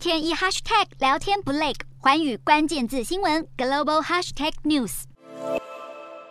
天一 hashtag 聊天不累，环宇关键字新闻 global hashtag news。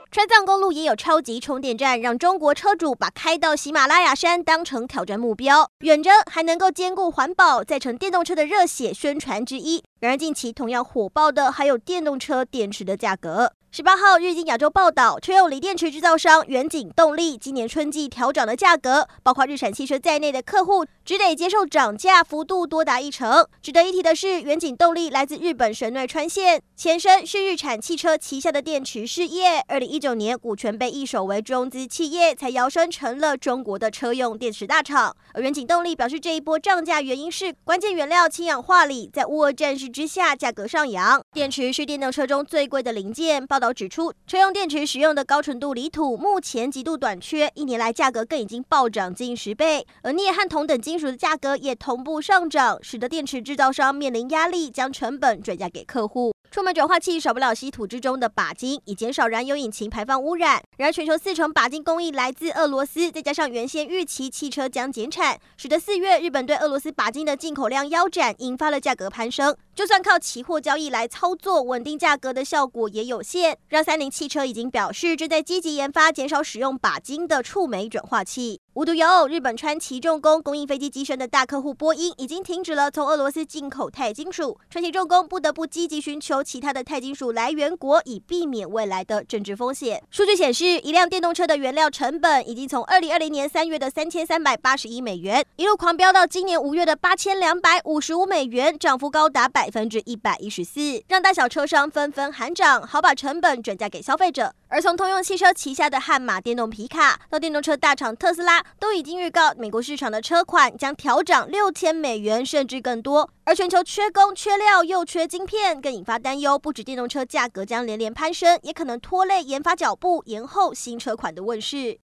川藏公路也有超级充电站，让中国车主把开到喜马拉雅山当成挑战目标，远征还能够兼顾环保，再成电动车的热血宣传之一。然而，近期同样火爆的还有电动车电池的价格。十八号，日经亚洲报道，车用锂电池制造商远景动力今年春季调涨的价格，包括日产汽车在内的客户只得接受涨价幅度多达一成。值得一提的是，远景动力来自日本神奈川县，前身是日产汽车旗下的电池事业。二零一九年，股权被易手为中资企业，才摇身成了中国的车用电池大厂。而远景动力表示，这一波涨价原因是关键原料氢氧化锂在乌俄战事之下价格上扬。电池是电动车中最贵的零件。报道指出，车用电池使用的高纯度锂土目前极度短缺，一年来价格更已经暴涨近十倍，而镍和铜等金属的价格也同步上涨，使得电池制造商面临压力，将成本转嫁给客户。出门转化器少不了稀土之中的鈀金，以减少燃油引擎排放污染。然而，全球四成鈀金供应来自俄罗斯，再加上原先预期汽车将减产，使得四月日本对俄罗斯鈀金的进口量腰斩，引发了价格攀升。就算靠期货交易来操作稳定价格的效果也有限。让三菱汽车已经表示正在积极研发减少使用鈀金的触媒转化器。无独有偶，日本川崎重工供应飞机机身的大客户波音已经停止了从俄罗斯进口钛金属，川崎重工不得不积极寻求其他的钛金属来源国，以避免未来的政治风险。数据显示，一辆电动车的原料成本已经从二零二零年三月的三千三百八十一美元，一路狂飙到今年五月的八千两百五十五美元，涨幅高达百分之一百一十四，让大小车商纷纷喊涨，好把成本转嫁给消费者。而从通用汽车旗下的悍马电动皮卡到电动车大厂特斯拉，都已经预告美国市场的车款将调涨六千美元甚至更多。而全球缺工、缺料又缺晶片，更引发担忧，不止电动车价格将连连攀升，也可能拖累研发脚步，延后新车款的问世。